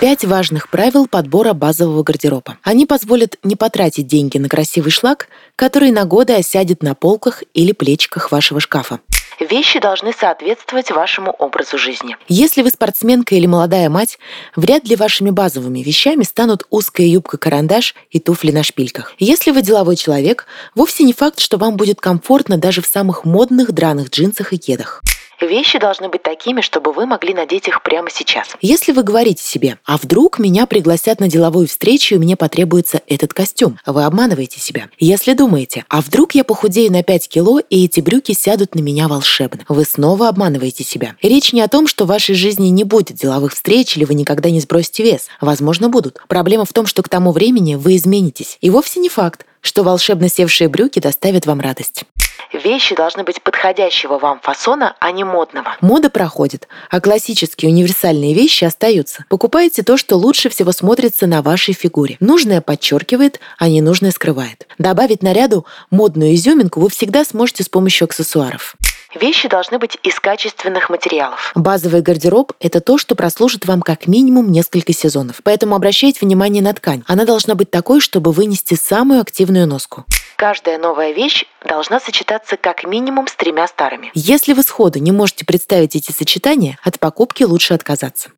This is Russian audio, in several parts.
Пять важных правил подбора базового гардероба. Они позволят не потратить деньги на красивый шлак, который на годы осядет на полках или плечиках вашего шкафа. Вещи должны соответствовать вашему образу жизни. Если вы спортсменка или молодая мать, вряд ли вашими базовыми вещами станут узкая юбка-карандаш и туфли на шпильках. Если вы деловой человек, вовсе не факт, что вам будет комфортно даже в самых модных драных джинсах и кедах. Вещи должны быть такими, чтобы вы могли надеть их прямо сейчас. Если вы говорите себе, а вдруг меня пригласят на деловую встречу и мне потребуется этот костюм, вы обманываете себя. Если думаете, а вдруг я похудею на 5 кило и эти брюки сядут на меня волшебно, вы снова обманываете себя. Речь не о том, что в вашей жизни не будет деловых встреч или вы никогда не сбросите вес. Возможно, будут. Проблема в том, что к тому времени вы изменитесь. И вовсе не факт, что волшебно севшие брюки доставят вам радость. Вещи должны быть подходящего вам фасона, а не модного. Мода проходит, а классические универсальные вещи остаются. Покупайте то, что лучше всего смотрится на вашей фигуре. Нужное подчеркивает, а ненужное скрывает. Добавить наряду модную изюминку вы всегда сможете с помощью аксессуаров. Вещи должны быть из качественных материалов. Базовый гардероб – это то, что прослужит вам как минимум несколько сезонов. Поэтому обращайте внимание на ткань. Она должна быть такой, чтобы вынести самую активную носку. Каждая новая вещь должна сочетаться как минимум с тремя старыми. Если вы сходу не можете представить эти сочетания, от покупки лучше отказаться.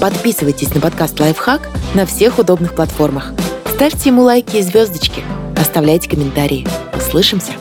Подписывайтесь на подкаст «Лайфхак» на всех удобных платформах. Ставьте ему лайки и звездочки. Оставляйте комментарии. Услышимся!